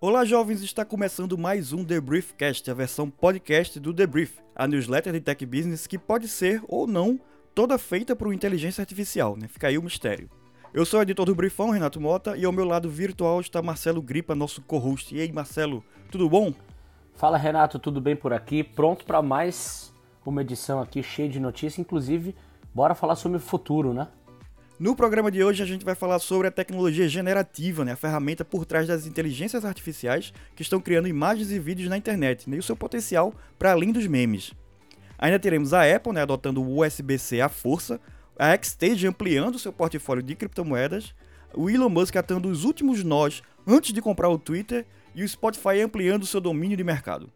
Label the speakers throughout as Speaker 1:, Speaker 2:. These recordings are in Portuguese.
Speaker 1: Olá, jovens! Está começando mais um The Briefcast, a versão podcast do The Brief, a newsletter de tech business que pode ser ou não toda feita por inteligência artificial, né? Fica aí o mistério. Eu sou o editor do Briefão, Renato Mota, e ao meu lado virtual está Marcelo Gripa, nosso co-host. E aí, Marcelo, tudo bom?
Speaker 2: Fala, Renato, tudo bem por aqui? Pronto para mais uma edição aqui cheia de notícias, inclusive, bora falar sobre o futuro, né?
Speaker 1: No programa de hoje a gente vai falar sobre a tecnologia generativa, né, a ferramenta por trás das inteligências artificiais que estão criando imagens e vídeos na internet né, e o seu potencial para além dos memes. Ainda teremos a Apple né, adotando o USB-C à força, a Xstage ampliando seu portfólio de criptomoedas, o Elon Musk atando os últimos nós antes de comprar o Twitter e o Spotify ampliando seu domínio de mercado.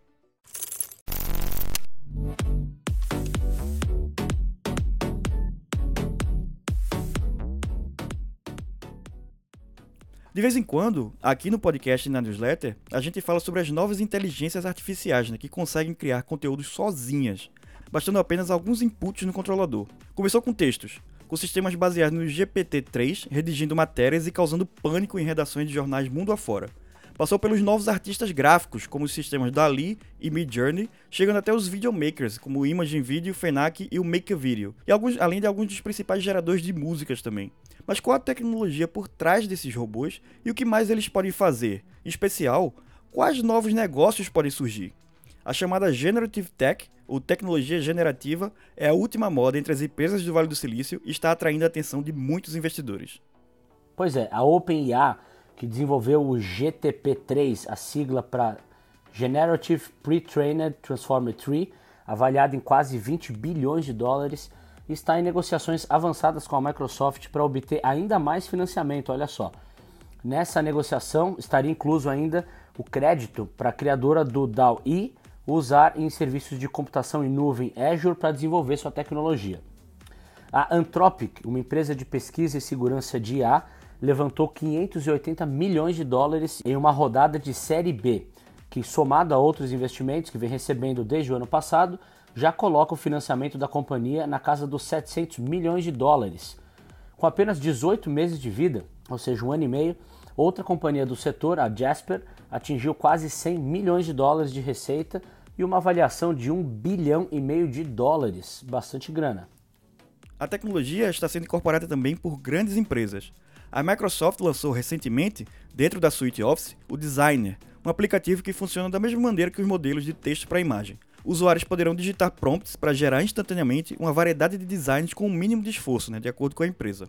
Speaker 1: De vez em quando, aqui no podcast e na newsletter, a gente fala sobre as novas inteligências artificiais né, que conseguem criar conteúdos sozinhas, bastando apenas alguns inputs no controlador. Começou com textos, com sistemas baseados no GPT-3, redigindo matérias e causando pânico em redações de jornais mundo afora. Passou pelos novos artistas gráficos, como os sistemas Dali e Midjourney, chegando até os videomakers, como o Imagine Video, Fenac e o Make Video, e alguns, além de alguns dos principais geradores de músicas também. Mas qual a tecnologia por trás desses robôs e o que mais eles podem fazer? Em especial, quais novos negócios podem surgir? A chamada Generative Tech, ou tecnologia generativa, é a última moda entre as empresas do Vale do Silício e está atraindo a atenção de muitos investidores.
Speaker 2: Pois é, a OpenAI, que desenvolveu o GTP3, a sigla para Generative Pre-Trained Transformer Tree, avaliado em quase 20 bilhões de dólares, está em negociações avançadas com a Microsoft para obter ainda mais financiamento. Olha só, nessa negociação estaria incluso ainda o crédito para a criadora do DAO-E usar em serviços de computação em nuvem Azure para desenvolver sua tecnologia. A Anthropic, uma empresa de pesquisa e segurança de IA, levantou 580 milhões de dólares em uma rodada de série B, que somado a outros investimentos que vem recebendo desde o ano passado, já coloca o financiamento da companhia na casa dos 700 milhões de dólares. Com apenas 18 meses de vida, ou seja, um ano e meio, outra companhia do setor, a Jasper, atingiu quase 100 milhões de dólares de receita e uma avaliação de 1 bilhão e meio de dólares, bastante grana.
Speaker 1: A tecnologia está sendo incorporada também por grandes empresas. A Microsoft lançou recentemente, dentro da suite Office, o Designer, um aplicativo que funciona da mesma maneira que os modelos de texto para imagem usuários poderão digitar prompts para gerar instantaneamente uma variedade de designs com o um mínimo de esforço, né, de acordo com a empresa.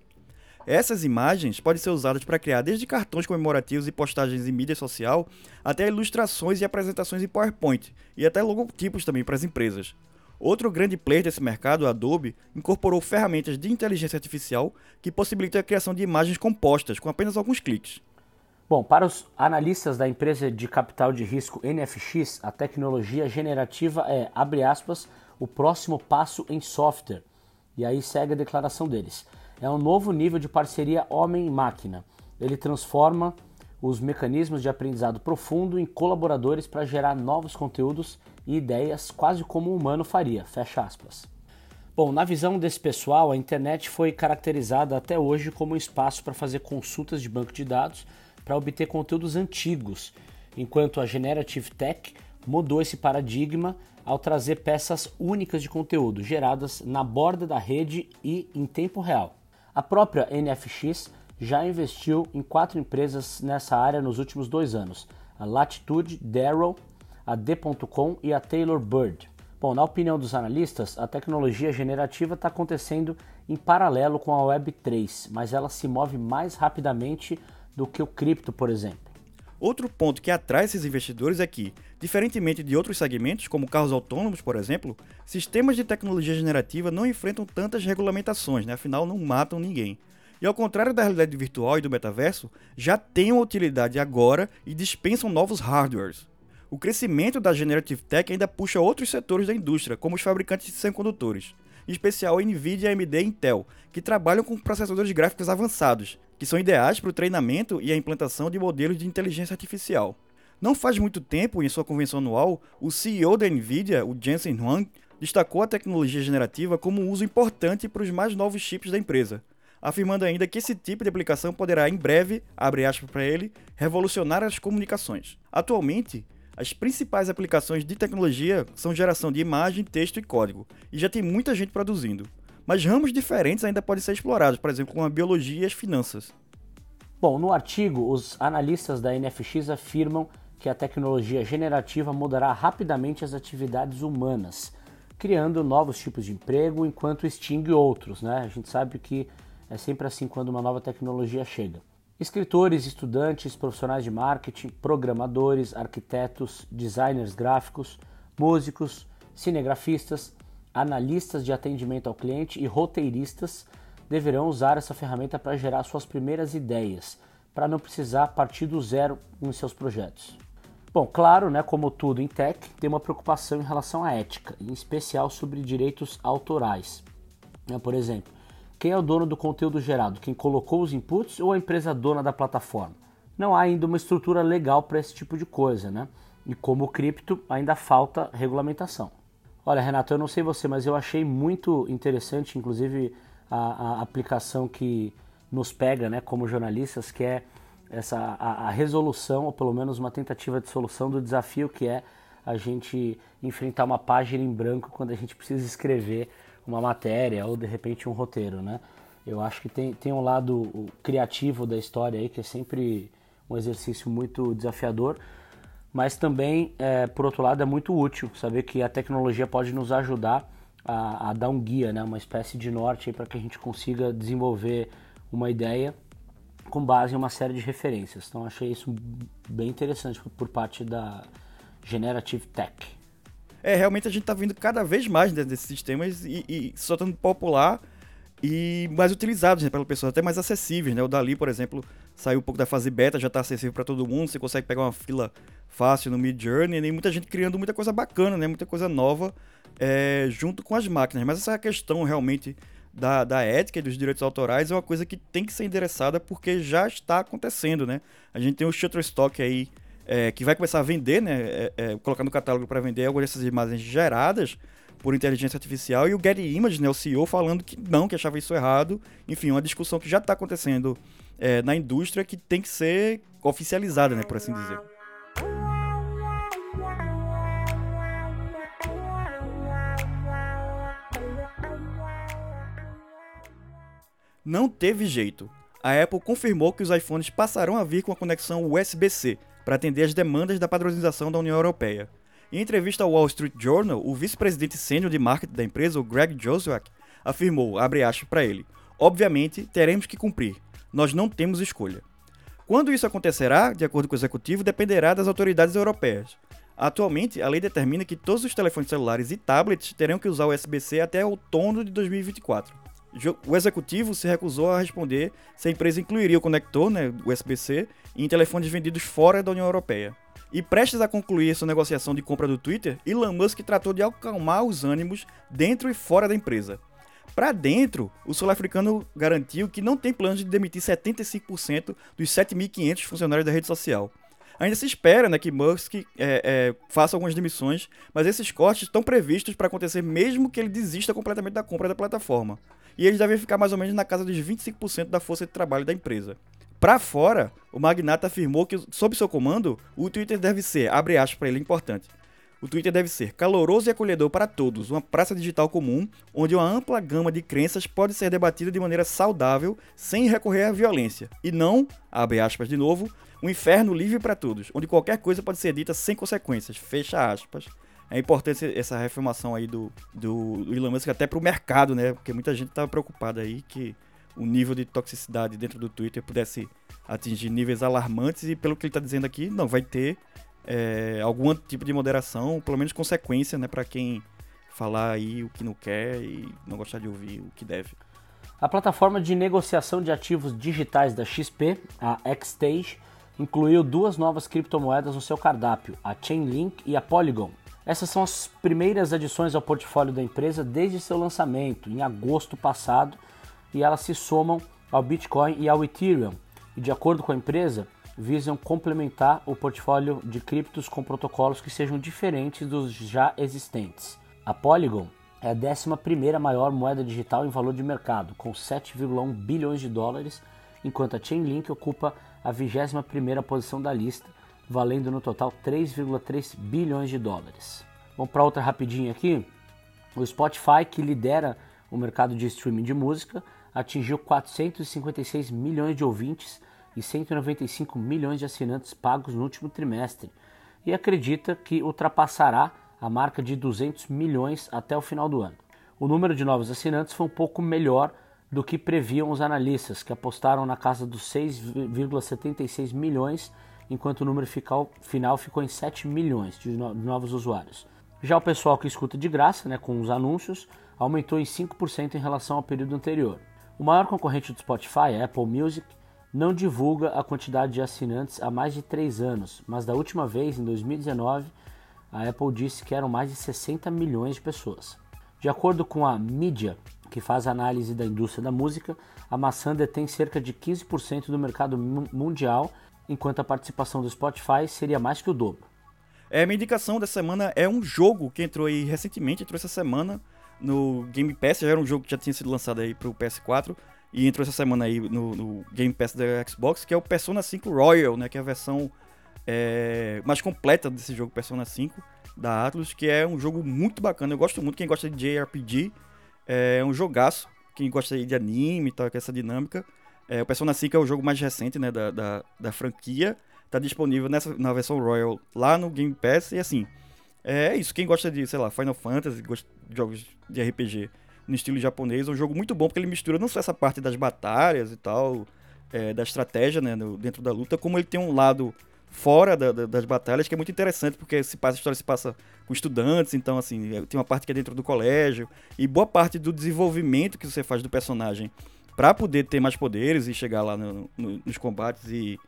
Speaker 1: Essas imagens podem ser usadas para criar desde cartões comemorativos e postagens em mídia social, até ilustrações e apresentações em PowerPoint, e até logotipos também para as empresas. Outro grande player desse mercado, a Adobe, incorporou ferramentas de inteligência artificial que possibilitam a criação de imagens compostas com apenas alguns cliques.
Speaker 2: Bom, para os analistas da empresa de capital de risco NFX, a tecnologia generativa é, abre aspas, o próximo passo em software. E aí segue a declaração deles. É um novo nível de parceria homem-máquina. Ele transforma os mecanismos de aprendizado profundo em colaboradores para gerar novos conteúdos e ideias, quase como um humano faria. Fecha aspas. Bom, na visão desse pessoal, a internet foi caracterizada até hoje como um espaço para fazer consultas de banco de dados para obter conteúdos antigos, enquanto a Generative Tech mudou esse paradigma ao trazer peças únicas de conteúdo geradas na borda da rede e em tempo real. A própria NFX já investiu em quatro empresas nessa área nos últimos dois anos: a Latitude, Darrow, a D.com e a Taylor Bird. Bom, na opinião dos analistas, a tecnologia generativa está acontecendo em paralelo com a Web3, mas ela se move mais rapidamente do que o cripto, por exemplo.
Speaker 1: Outro ponto que atrai esses investidores é que, diferentemente de outros segmentos, como carros autônomos, por exemplo, sistemas de tecnologia generativa não enfrentam tantas regulamentações, né? afinal não matam ninguém. E ao contrário da realidade virtual e do metaverso, já têm uma utilidade agora e dispensam novos hardwares. O crescimento da Generative Tech ainda puxa outros setores da indústria, como os fabricantes de semicondutores, em especial Nvidia, AMD e Intel, que trabalham com processadores gráficos avançados, que são ideais para o treinamento e a implantação de modelos de inteligência artificial. Não faz muito tempo, em sua convenção anual, o CEO da Nvidia, o Jensen Huang, destacou a tecnologia generativa como um uso importante para os mais novos chips da empresa, afirmando ainda que esse tipo de aplicação poderá em breve, abre aspas para ele, revolucionar as comunicações. Atualmente, as principais aplicações de tecnologia são geração de imagem, texto e código, e já tem muita gente produzindo. Mas ramos diferentes ainda podem ser explorados, por exemplo, como a biologia e as finanças.
Speaker 2: Bom, no artigo, os analistas da NFX afirmam que a tecnologia generativa mudará rapidamente as atividades humanas, criando novos tipos de emprego enquanto extingue outros. Né? A gente sabe que é sempre assim quando uma nova tecnologia chega. Escritores, estudantes, profissionais de marketing, programadores, arquitetos, designers gráficos, músicos, cinegrafistas, analistas de atendimento ao cliente e roteiristas deverão usar essa ferramenta para gerar suas primeiras ideias, para não precisar partir do zero nos seus projetos. Bom, claro, né, como tudo em tech, tem uma preocupação em relação à ética, em especial sobre direitos autorais. Né, por exemplo, quem é o dono do conteúdo gerado? Quem colocou os inputs ou a empresa dona da plataforma? Não há ainda uma estrutura legal para esse tipo de coisa, né? E como cripto, ainda falta regulamentação. Olha, Renato, eu não sei você, mas eu achei muito interessante, inclusive, a, a aplicação que nos pega, né, como jornalistas, que é essa a, a, resolução, ou pelo menos uma tentativa de solução do desafio que é a gente enfrentar uma página em branco quando a gente precisa escrever uma matéria ou de repente um roteiro, né? Eu acho que tem, tem um lado criativo da história aí que é sempre um exercício muito desafiador, mas também, é, por outro lado, é muito útil saber que a tecnologia pode nos ajudar a, a dar um guia, né, uma espécie de norte para que a gente consiga desenvolver uma ideia com base em uma série de referências. Então achei isso bem interessante por parte da Generative Tech.
Speaker 1: É, realmente a gente está vendo cada vez mais né, desses sistemas e, e se tornando popular e mais utilizados né, pela pessoa, até mais acessíveis. Né? O Dali, por exemplo, saiu um pouco da fase beta, já está acessível para todo mundo, você consegue pegar uma fila fácil no Mid Journey, e muita gente criando muita coisa bacana, né? muita coisa nova é, junto com as máquinas. Mas essa questão realmente da, da ética e dos direitos autorais é uma coisa que tem que ser endereçada porque já está acontecendo, né? A gente tem o Shutterstock aí é, que vai começar a vender, né? É, é, colocar no catálogo para vender algumas dessas imagens geradas por inteligência artificial e o Getty Images, né, o CEO, falando que não, que achava isso errado. Enfim, uma discussão que já está acontecendo é, na indústria que tem que ser oficializada, né, por assim dizer. Não teve jeito. A Apple confirmou que os iPhones passarão a vir com a conexão USB-C para atender às demandas da padronização da União Europeia. Em entrevista ao Wall Street Journal, o vice-presidente sênior de marketing da empresa, o Greg Joswiak, afirmou, abre aspas para ele, obviamente teremos que cumprir, nós não temos escolha. Quando isso acontecerá, de acordo com o executivo, dependerá das autoridades europeias. Atualmente, a lei determina que todos os telefones celulares e tablets terão que usar o USB-C até outono de 2024 o executivo se recusou a responder se a empresa incluiria o conector, né, USB-C, em telefones vendidos fora da União Europeia. E prestes a concluir sua negociação de compra do Twitter, Elon Musk tratou de acalmar os ânimos dentro e fora da empresa. Para dentro, o sul-africano garantiu que não tem planos de demitir 75% dos 7.500 funcionários da rede social. Ainda se espera né, que Musk é, é, faça algumas demissões, mas esses cortes estão previstos para acontecer mesmo que ele desista completamente da compra da plataforma. E eles devem ficar mais ou menos na casa dos 25% da força de trabalho da empresa. Para fora, o magnata afirmou que, sob seu comando, o Twitter deve ser, abre aspas para ele, importante. O Twitter deve ser caloroso e acolhedor para todos, uma praça digital comum, onde uma ampla gama de crenças pode ser debatida de maneira saudável, sem recorrer à violência, e não, abre aspas de novo, um inferno livre para todos, onde qualquer coisa pode ser dita sem consequências. Fecha aspas. É importante essa reformação aí do, do, do Elon Musk até para o mercado, né? Porque muita gente estava preocupada aí que o nível de toxicidade dentro do Twitter pudesse atingir níveis alarmantes e pelo que ele está dizendo aqui, não vai ter é, algum tipo de moderação, pelo menos consequência, né, para quem falar aí o que não quer e não gostar de ouvir o que deve.
Speaker 2: A plataforma de negociação de ativos digitais da XP, a Xstage, incluiu duas novas criptomoedas no seu cardápio, a Chainlink e a Polygon. Essas são as primeiras adições ao portfólio da empresa desde seu lançamento, em agosto passado, e elas se somam ao Bitcoin e ao Ethereum. E de acordo com a empresa, visam complementar o portfólio de criptos com protocolos que sejam diferentes dos já existentes. A Polygon é a 11 maior moeda digital em valor de mercado, com 7,1 bilhões de dólares, enquanto a Chainlink ocupa a 21 posição da lista, valendo no total 3,3 bilhões de dólares. Vamos para outra rapidinho aqui. O Spotify, que lidera o mercado de streaming de música, atingiu 456 milhões de ouvintes e 195 milhões de assinantes pagos no último trimestre e acredita que ultrapassará a marca de 200 milhões até o final do ano. O número de novos assinantes foi um pouco melhor do que previam os analistas, que apostaram na casa dos 6,76 milhões, enquanto o número final ficou em 7 milhões de novos usuários. Já o pessoal que escuta de graça, né, com os anúncios, aumentou em 5% em relação ao período anterior. O maior concorrente do Spotify, a Apple Music, não divulga a quantidade de assinantes há mais de 3 anos, mas da última vez, em 2019, a Apple disse que eram mais de 60 milhões de pessoas. De acordo com a Media, que faz análise da indústria da música, a maçã detém cerca de 15% do mercado mundial, enquanto a participação do Spotify seria mais que o dobro.
Speaker 1: É, minha indicação dessa semana é um jogo que entrou aí recentemente, entrou essa semana no Game Pass, já era um jogo que já tinha sido lançado aí pro PS4 e entrou essa semana aí no, no Game Pass da Xbox, que é o Persona 5 Royal, né, que é a versão é, mais completa desse jogo Persona 5 da Atlus, que é um jogo muito bacana. Eu gosto muito, quem gosta de JRPG, é um jogaço. Quem gosta de anime e tal, com essa dinâmica. É, o Persona 5 é o jogo mais recente né, da, da, da franquia. Tá disponível nessa, na versão Royal lá no Game Pass. E assim, é isso. Quem gosta de, sei lá, Final Fantasy, gosta de jogos de RPG no estilo japonês, é um jogo muito bom porque ele mistura não só essa parte das batalhas e tal, é, da estratégia né, no, dentro da luta, como ele tem um lado fora da, da, das batalhas, que é muito interessante, porque se passa, a história se passa com estudantes, então, assim, é, tem uma parte que é dentro do colégio, e boa parte do desenvolvimento que você faz do personagem para poder ter mais poderes e chegar lá no, no, nos combates e,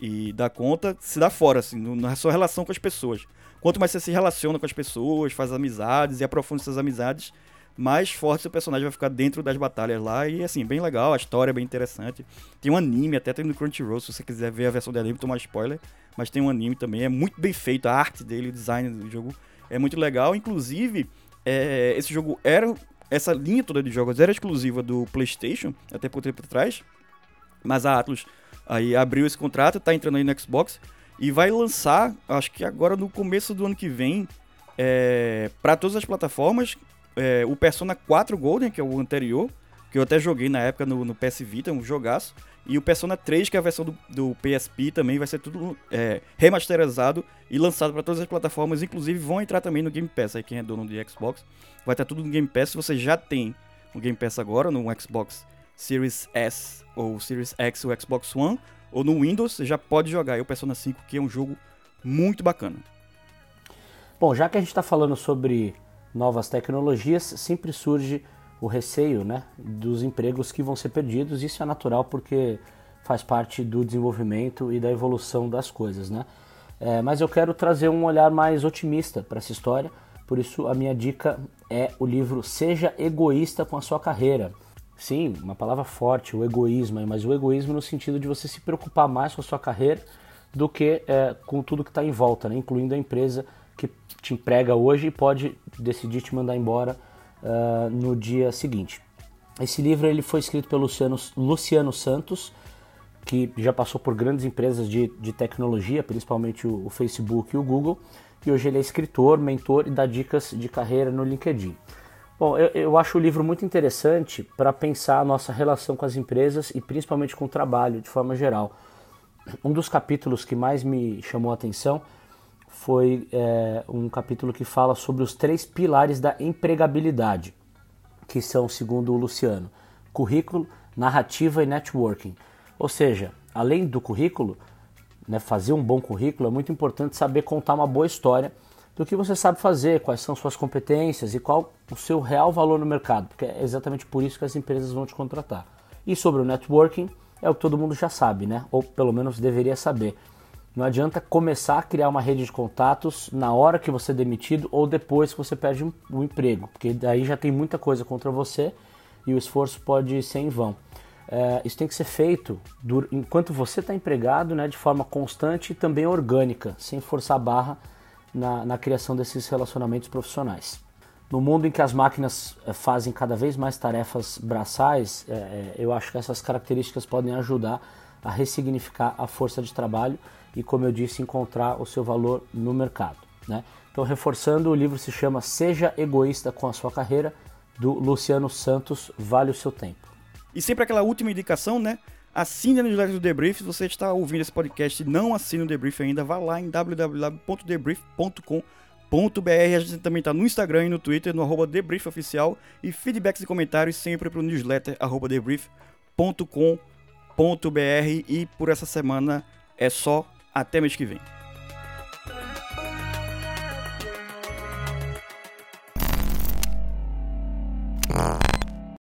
Speaker 1: e dar conta, se dá fora, assim, na sua relação com as pessoas. Quanto mais você se relaciona com as pessoas, faz amizades e aprofunda essas amizades, mais forte seu personagem vai ficar dentro das batalhas lá. E assim, bem legal, a história é bem interessante. Tem um anime, até tem no Crunchyroll, se você quiser ver a versão de anime, tomar spoiler. Mas tem um anime também, é muito bem feito, a arte dele, o design do jogo é muito legal. Inclusive, é, esse jogo era. Essa linha toda de jogos era exclusiva do PlayStation, até por tempo atrás. Mas a Atlus aí abriu esse contrato, tá entrando aí no Xbox e vai lançar, acho que agora no começo do ano que vem, é, para todas as plataformas, é, o Persona 4 Golden, que é o anterior, que eu até joguei na época no, no PS Vita, um jogaço. E o Persona 3, que é a versão do, do PSP, também vai ser tudo é, remasterizado e lançado para todas as plataformas. Inclusive vão entrar também no Game Pass. Aí quem é dono de Xbox vai estar tudo no Game Pass. Se você já tem o Game Pass agora no Xbox Series S ou Series X ou Xbox One ou no Windows, você já pode jogar aí o Persona 5, que é um jogo muito bacana.
Speaker 2: Bom, já que a gente está falando sobre novas tecnologias, sempre surge o receio né, dos empregos que vão ser perdidos. Isso é natural porque faz parte do desenvolvimento e da evolução das coisas. Né? É, mas eu quero trazer um olhar mais otimista para essa história, por isso a minha dica é o livro Seja Egoísta com a Sua Carreira. Sim, uma palavra forte, o egoísmo, mas o egoísmo no sentido de você se preocupar mais com a sua carreira do que é, com tudo que está em volta, né? incluindo a empresa que te emprega hoje e pode decidir te mandar embora uh, no dia seguinte. Esse livro ele foi escrito pelo Luciano, Luciano Santos, que já passou por grandes empresas de, de tecnologia, principalmente o, o, Facebook e o Google, e hoje ele é escritor, mentor e dá dicas de carreira no LinkedIn. Bom, eu, eu acho o livro muito interessante para pensar a nossa relação com as empresas e principalmente com o trabalho de forma geral. Um dos capítulos que mais me chamou a atenção foi é, um capítulo que fala sobre os três pilares da empregabilidade, que são, segundo o Luciano, currículo, narrativa e networking. Ou seja, além do currículo, né, fazer um bom currículo, é muito importante saber contar uma boa história do que você sabe fazer, quais são suas competências e qual o seu real valor no mercado, porque é exatamente por isso que as empresas vão te contratar. E sobre o networking, é o que todo mundo já sabe, né? Ou pelo menos deveria saber. Não adianta começar a criar uma rede de contatos na hora que você é demitido ou depois que você perde um, um emprego, porque daí já tem muita coisa contra você e o esforço pode ser em vão. é, isso tem que ser feito enquanto você está empregado, né, de forma constante e também orgânica, sem forçar a barra na, na criação desses relacionamentos profissionais. No mundo em que as máquinas é, fazem cada vez mais tarefas braçais, é, é, eu acho que essas características podem ajudar a ressignificar a força de trabalho e, como eu disse, encontrar o seu valor no mercado. Né? Então, reforçando, o livro se chama Seja Egoísta com a Sua Carreira, do Luciano Santos, Vale o Seu Tempo.
Speaker 1: E sempre aquela última indicação, né? Assine a newsletter do Debrief. Se você está ouvindo esse podcast e não assina o Debrief ainda, vá lá em www.debrief.com.br. A gente também está no Instagram e no Twitter, no arroba debriefoficial. E feedbacks e comentários sempre para o newsletter arroba debrief.com.br. E por essa semana é só. Até mês que vem.